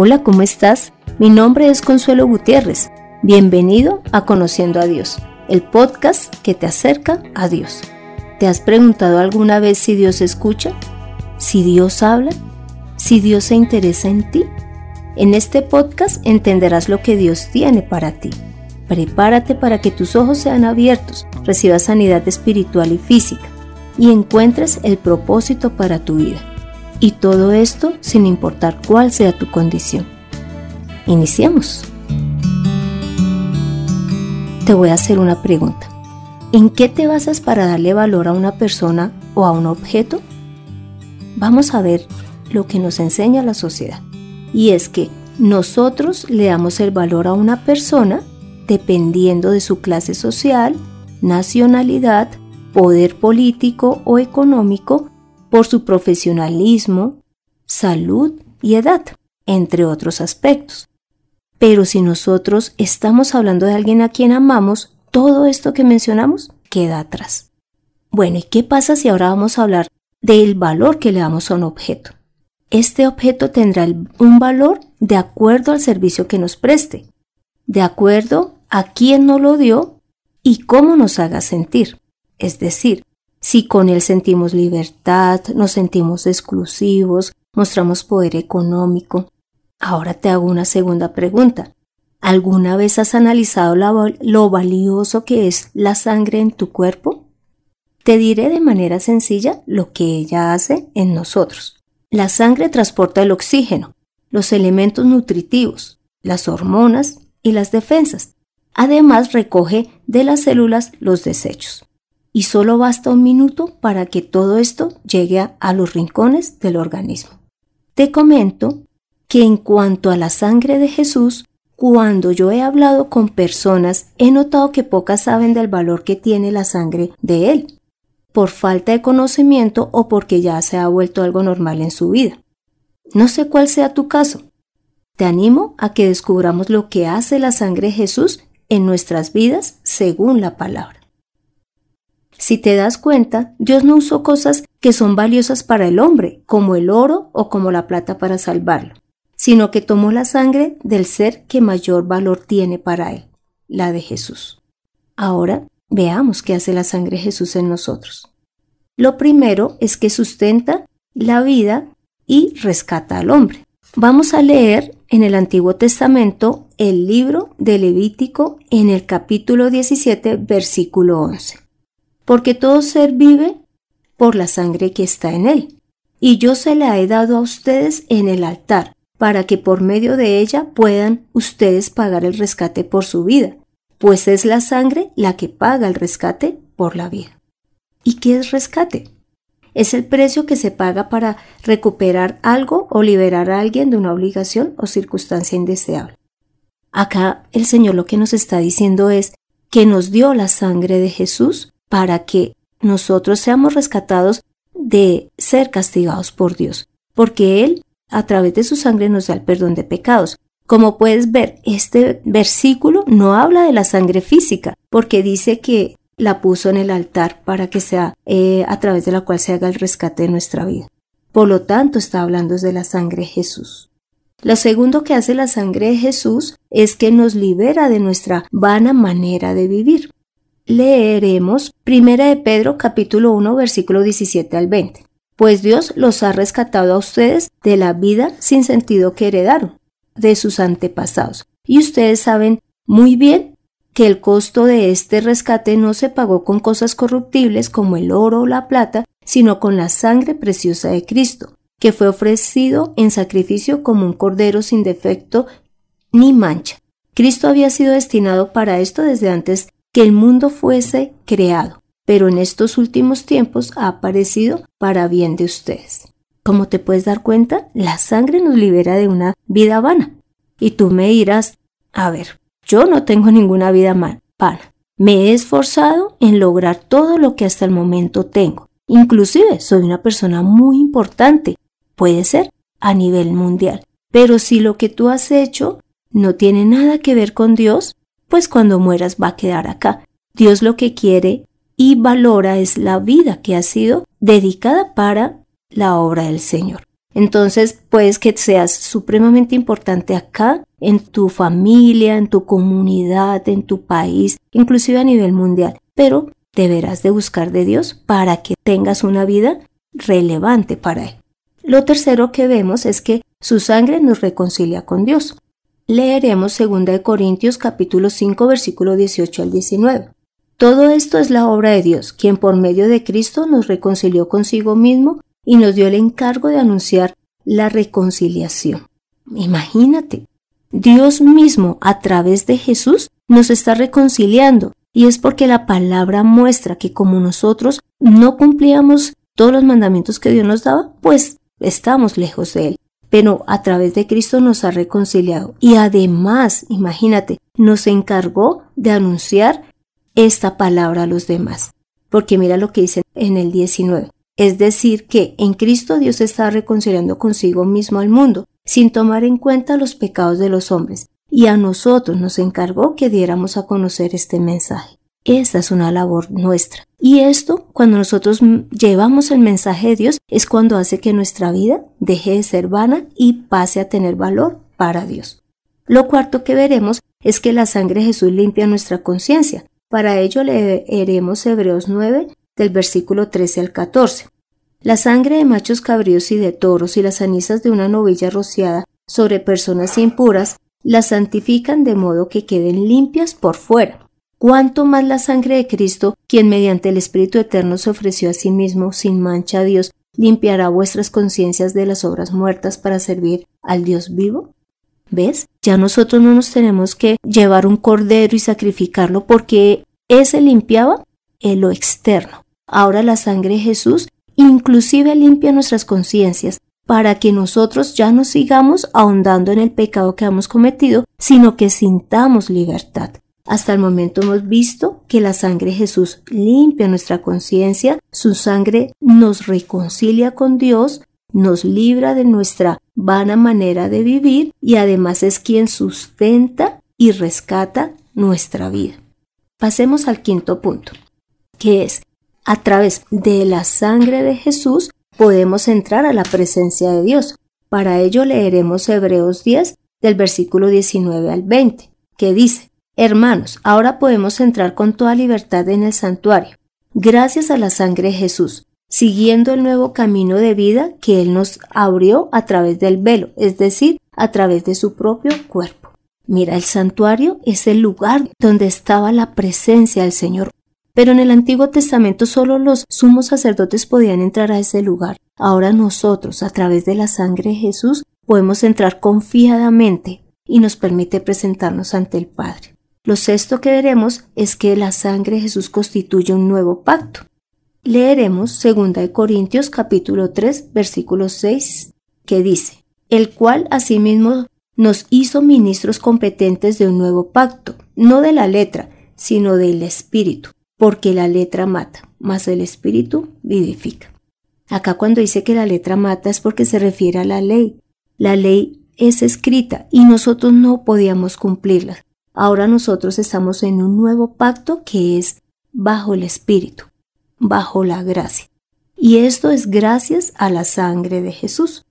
Hola, ¿cómo estás? Mi nombre es Consuelo Gutiérrez. Bienvenido a Conociendo a Dios, el podcast que te acerca a Dios. ¿Te has preguntado alguna vez si Dios escucha? ¿Si Dios habla? ¿Si Dios se interesa en ti? En este podcast entenderás lo que Dios tiene para ti. Prepárate para que tus ojos sean abiertos, recibas sanidad espiritual y física y encuentres el propósito para tu vida. Y todo esto sin importar cuál sea tu condición. Iniciemos. Te voy a hacer una pregunta. ¿En qué te basas para darle valor a una persona o a un objeto? Vamos a ver lo que nos enseña la sociedad. Y es que nosotros le damos el valor a una persona dependiendo de su clase social, nacionalidad, poder político o económico, por su profesionalismo, salud y edad, entre otros aspectos. Pero si nosotros estamos hablando de alguien a quien amamos, todo esto que mencionamos queda atrás. Bueno, ¿y qué pasa si ahora vamos a hablar del valor que le damos a un objeto? Este objeto tendrá un valor de acuerdo al servicio que nos preste, de acuerdo a quién nos lo dio y cómo nos haga sentir. Es decir, si con él sentimos libertad, nos sentimos exclusivos, mostramos poder económico. Ahora te hago una segunda pregunta. ¿Alguna vez has analizado lo valioso que es la sangre en tu cuerpo? Te diré de manera sencilla lo que ella hace en nosotros. La sangre transporta el oxígeno, los elementos nutritivos, las hormonas y las defensas. Además recoge de las células los desechos y solo basta un minuto para que todo esto llegue a, los rincones del organismo. Te comento que en cuanto a la sangre de Jesús, cuando yo he hablado con personas, he notado que pocas saben del valor que tiene la sangre de Él, por falta de conocimiento o porque ya se ha vuelto algo normal en su vida. No sé cuál sea tu caso. Te animo a que descubramos lo que hace la sangre de Jesús en nuestras vidas según la palabra. Si te das cuenta, Dios no usó cosas que son valiosas para el hombre, como el oro o como la plata para salvarlo, sino que tomó la sangre del ser que mayor valor tiene para él, la de Jesús. Ahora veamos qué hace la sangre de Jesús en nosotros. Lo primero es que sustenta la vida y rescata al hombre. Vamos a leer en el Antiguo Testamento el libro de Levítico en el capítulo 17, versículo 11 porque todo ser vive por la sangre que está en él. Y yo se la he dado a ustedes en el altar, para que por medio de ella puedan ustedes pagar el rescate por su vida, pues es la sangre la que paga el rescate por la vida. ¿Y qué es rescate? Es el precio que se paga para recuperar algo o liberar a alguien de una obligación o circunstancia indeseable. Acá el Señor lo que nos está diciendo es que nos dio la sangre de Jesús para que nosotros seamos rescatados de ser castigados por Dios, porque Él a través de su sangre nos da el perdón de pecados. Como puedes ver, este versículo no habla de la sangre física, porque dice que la puso en el altar para que sea eh, a través de la cual se haga el rescate de nuestra vida. Por lo tanto, está hablando de la sangre de Jesús. Lo segundo que hace la sangre de Jesús es que nos libera de nuestra vana manera de vivir leeremos 1 de Pedro capítulo 1 versículo 17 al 20. Pues Dios los ha rescatado a ustedes de la vida sin sentido que heredaron de sus antepasados. Y ustedes saben muy bien que el costo de este rescate no se pagó con cosas corruptibles como el oro o la plata, sino con la sangre preciosa de Cristo, que fue ofrecido en sacrificio como un cordero sin defecto ni mancha. Cristo había sido destinado para esto desde antes que el mundo fuese creado, pero en estos últimos tiempos ha aparecido para bien de ustedes. Como te puedes dar cuenta, la sangre nos libera de una vida vana. Y tú me dirás, a ver, yo no tengo ninguna vida vana. Me he esforzado en lograr todo lo que hasta el momento tengo. Inclusive soy una persona muy importante, puede ser a nivel mundial. Pero si lo que tú has hecho no tiene nada que ver con Dios, pues cuando mueras va a quedar acá. Dios lo que quiere y valora es la vida que ha sido dedicada para la obra del Señor. Entonces, puedes que seas supremamente importante acá, en tu familia, en tu comunidad, en tu país, inclusive a nivel mundial, pero deberás de buscar de Dios para que tengas una vida relevante para Él. Lo tercero que vemos es que su sangre nos reconcilia con Dios. Leeremos 2 Corintios capítulo 5 versículo 18 al 19. Todo esto es la obra de Dios, quien por medio de Cristo nos reconcilió consigo mismo y nos dio el encargo de anunciar la reconciliación. Imagínate, Dios mismo a través de Jesús nos está reconciliando y es porque la palabra muestra que como nosotros no cumplíamos todos los mandamientos que Dios nos daba, pues estamos lejos de Él. Pero a través de Cristo nos ha reconciliado y además, imagínate, nos encargó de anunciar esta palabra a los demás. Porque mira lo que dice en el 19. Es decir, que en Cristo Dios está reconciliando consigo mismo al mundo, sin tomar en cuenta los pecados de los hombres, y a nosotros nos encargó que diéramos a conocer este mensaje. Esta es una labor nuestra. Y esto, cuando nosotros llevamos el mensaje de Dios, es cuando hace que nuestra vida deje de ser vana y pase a tener valor para Dios. Lo cuarto que veremos es que la sangre de Jesús limpia nuestra conciencia. Para ello leeremos Hebreos 9 del versículo 13 al 14. La sangre de machos cabríos y de toros y las cenizas de una novilla rociada sobre personas impuras las santifican de modo que queden limpias por fuera. Cuanto más la sangre de Cristo, quien mediante el Espíritu Eterno se ofreció a sí mismo sin mancha a Dios, limpiará vuestras conciencias de las obras muertas para servir al Dios vivo? ¿Ves? Ya nosotros no nos tenemos que llevar un cordero y sacrificarlo porque ese limpiaba en lo externo. Ahora la sangre de Jesús inclusive limpia nuestras conciencias para que nosotros ya no sigamos ahondando en el pecado que hemos cometido, sino que sintamos libertad. Hasta el momento hemos visto que la sangre de Jesús limpia nuestra conciencia, su sangre nos reconcilia con Dios, nos libra de nuestra vana manera de vivir y además es quien sustenta y rescata nuestra vida. Pasemos al quinto punto, que es a través de la sangre de Jesús podemos entrar a la presencia de Dios. Para ello leeremos Hebreos 10 del versículo 19 al 20, que dice, Hermanos, ahora podemos entrar con toda libertad en el santuario, gracias a la sangre de Jesús, siguiendo el nuevo camino de vida que Él nos abrió a través del velo, es decir, a través de su propio cuerpo. Mira, el santuario es el lugar donde estaba la presencia del Señor pero en el Antiguo Testamento solo los sumos sacerdotes podían entrar a ese lugar. Ahora nosotros, a través de la sangre de Jesús, podemos entrar confiadamente y nos permite presentarnos ante el Padre. Lo sexto que veremos es que la sangre de Jesús constituye un nuevo pacto. Leeremos 2 Corintios capítulo 3 versículo 6 que dice, el cual asimismo nos hizo ministros competentes de un nuevo pacto, no de la letra, sino del espíritu porque la letra mata, mas el espíritu vivifica. Acá cuando dice que la letra mata es porque se refiere a la ley. La ley es escrita y nosotros no podíamos cumplirla. Ahora nosotros estamos en un nuevo pacto que es bajo el espíritu, bajo la gracia. Y esto es gracias a la sangre de Jesús.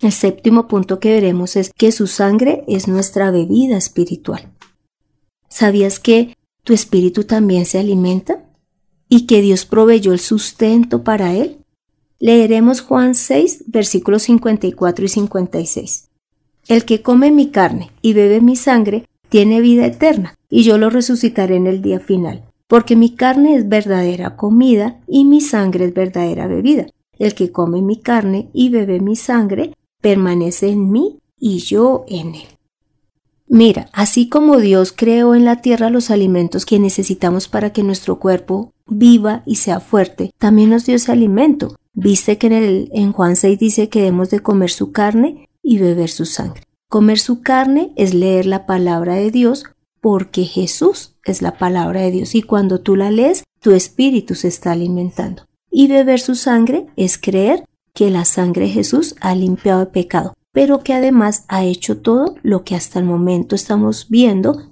El séptimo punto que veremos es que su sangre es nuestra bebida espiritual. ¿Sabías que tu espíritu también se alimenta y que Dios proveyó el sustento para él? Leeremos Juan 6, versículos 54 y 56. El que come mi carne y bebe mi sangre tiene vida eterna, y yo lo resucitaré en el día final, porque mi carne es verdadera comida y mi sangre es verdadera bebida. El que come mi carne y bebe mi sangre permanece en mí y yo en él. Mira, así como Dios creó en la tierra los alimentos que necesitamos para que nuestro cuerpo viva y sea fuerte, también nos dio ese alimento. Viste que en, el, en Juan 6 dice que debemos de comer su carne y beber su sangre. Comer su carne es leer la palabra de Dios porque Jesús es la palabra de Dios y cuando tú la lees, tu espíritu se está alimentando. Y beber su sangre es creer que la sangre de Jesús ha limpiado el pecado pero que además ha hecho todo lo que hasta el momento estamos viendo.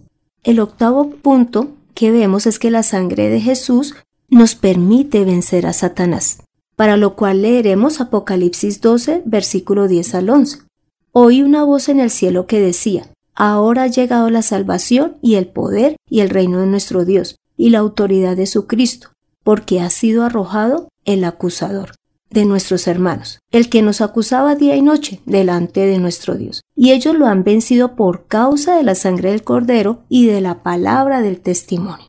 El octavo punto que vemos es que la sangre de Jesús nos permite vencer a Satanás. para lo cual leeremos Apocalipsis 12, versículo 10 al 11. Oí una voz en el cielo que decía, Ahora ha llegado la salvación y el poder y el reino de nuestro Dios y la autoridad de su Cristo, porque ha sido arrojado el acusador de nuestros hermanos, el que nos acusaba día y noche delante de nuestro Dios. Y ellos lo han vencido por causa de la sangre del Cordero y de la palabra del testimonio,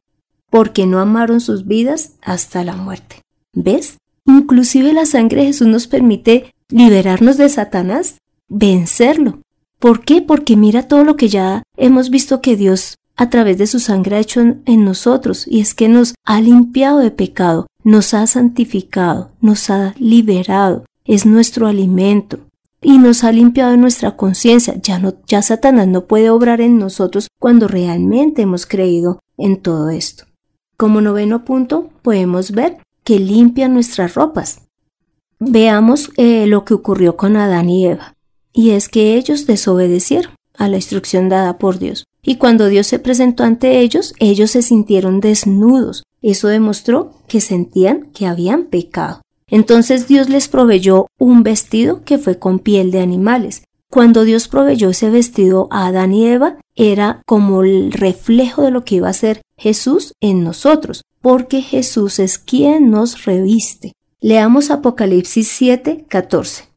porque no amaron sus vidas hasta la muerte. ¿Ves? Inclusive la sangre de Jesús nos permite liberarnos de Satanás, vencerlo. ¿Por qué? Porque mira todo lo que ya hemos visto que Dios a través de su sangre ha hecho en, nosotros, y es que nos ha limpiado de pecado, nos ha santificado, nos ha liberado, es nuestro alimento y nos ha limpiado nuestra conciencia. Ya no, ya Satanás no puede obrar en nosotros cuando realmente hemos creído en todo esto. Como noveno punto, podemos ver que limpia nuestras ropas. Veamos eh, lo que ocurrió con Adán y Eva, y es que ellos desobedecieron a la instrucción dada por Dios. Y cuando Dios se presentó ante ellos, ellos se sintieron desnudos. Eso demostró que sentían que habían pecado. Entonces Dios les proveyó un vestido que fue con piel de animales. Cuando Dios proveyó ese vestido a Adán y Eva, era como el reflejo de lo que iba a ser Jesús en nosotros, porque Jesús es quien nos reviste. Leamos Apocalipsis 7, 14.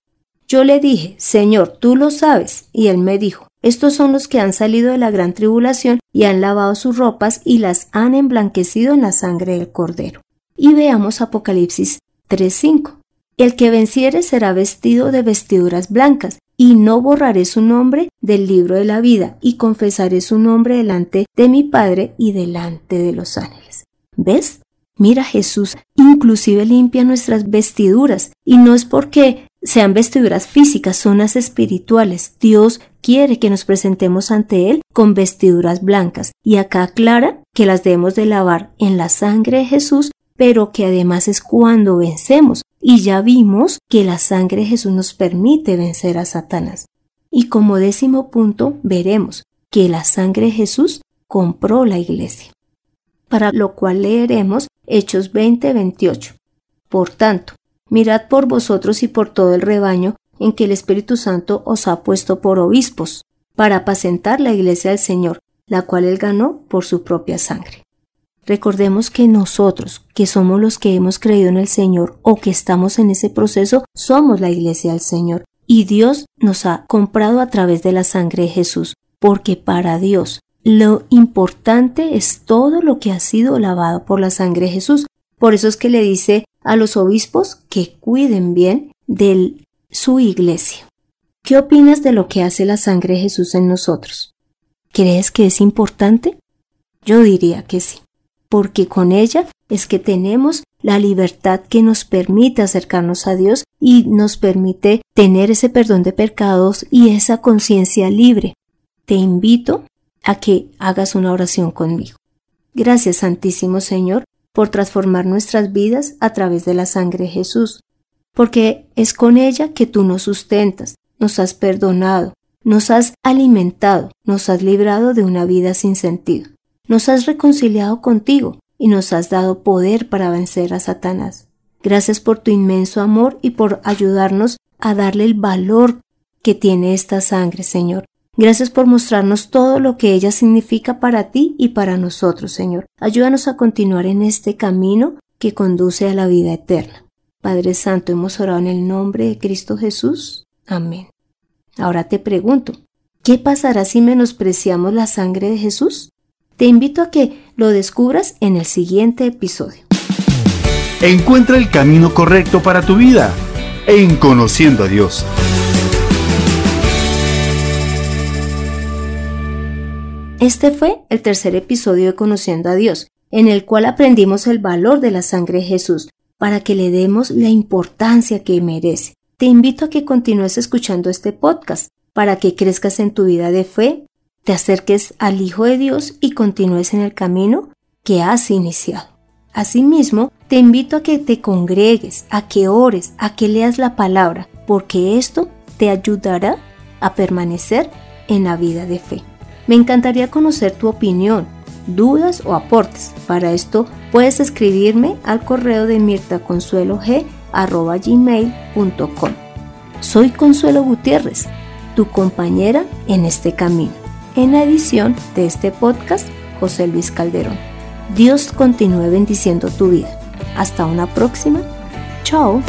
Yo le dije, Señor, tú lo sabes, y él me dijo, estos son los que han salido de la gran tribulación y han lavado sus ropas y las han emblanquecido en la sangre del Cordero. Y veamos Apocalipsis 3.5. El que venciere será vestido de vestiduras blancas, y no borraré su nombre del libro de la vida, y confesaré su nombre delante de mi Padre y delante de los ángeles. ¿Ves? Mira, Jesús inclusive limpia nuestras vestiduras, y no es porque sean vestiduras físicas, son las espirituales. Dios quiere que nos presentemos ante Él con vestiduras blancas. Y acá aclara que las debemos de lavar en la sangre de Jesús, pero que además es cuando vencemos. Y ya vimos que la sangre de Jesús nos permite vencer a Satanás. Y como décimo punto, veremos que la sangre de Jesús compró la iglesia. Para lo cual leeremos Hechos 20-28. Por tanto, mirad por vosotros y por todo el rebaño en que el Espíritu Santo os ha puesto por obispos, para apacentar la iglesia del Señor, la cual él ganó por su propia sangre. Recordemos que nosotros, que somos los que hemos creído en el Señor o que estamos en ese proceso, somos la iglesia del Señor. Y Dios nos ha comprado a través de la sangre de Jesús, porque para Dios lo importante es todo lo que ha sido lavado por la sangre de Jesús. Por eso es que le dice a los obispos que cuiden bien del su iglesia. ¿Qué opinas de lo que hace la sangre de Jesús en nosotros? ¿Crees que es importante? Yo diría que sí, porque con ella es que tenemos la libertad que nos permite acercarnos a Dios y nos permite tener ese perdón de pecados y esa conciencia libre. Te invito a que hagas una oración conmigo. Gracias Santísimo Señor por transformar nuestras vidas a través de la sangre de Jesús porque es con ella que tú nos sustentas, nos has perdonado, nos has alimentado, nos has librado de una vida sin sentido, nos has reconciliado contigo y nos has dado poder para vencer a Satanás. Gracias por tu inmenso amor y por ayudarnos a darle el valor que tiene esta sangre, Señor. Gracias por mostrarnos todo lo que ella significa para ti y para nosotros, Señor. Ayúdanos a continuar en este camino que conduce a la vida eterna. Padre Santo, hemos orado en el nombre de Cristo Jesús. Amén. Ahora te pregunto, ¿qué pasará si menospreciamos la sangre de Jesús? Te invito a que lo descubras en el siguiente episodio. Encuentra el camino correcto para tu vida en Conociendo a Dios. Este fue el tercer episodio de Conociendo a Dios, en el cual aprendimos el valor de la sangre de Jesús para que le demos la importancia que merece. Te invito a que continúes escuchando este podcast para que crezcas en tu vida de fe, te acerques al Hijo de Dios y continúes en el camino que has iniciado. Asimismo, te invito a que te congregues, a que ores, a que leas la palabra, porque esto te ayudará a permanecer en la vida de fe. Me encantaría conocer tu opinión dudas o aportes. Para esto puedes escribirme al correo de Mirta Consuelo G Soy Consuelo Gutiérrez, tu compañera en este camino. En la edición de este podcast, José Luis Calderón. Dios continúe bendiciendo tu vida. Hasta una próxima. Chao.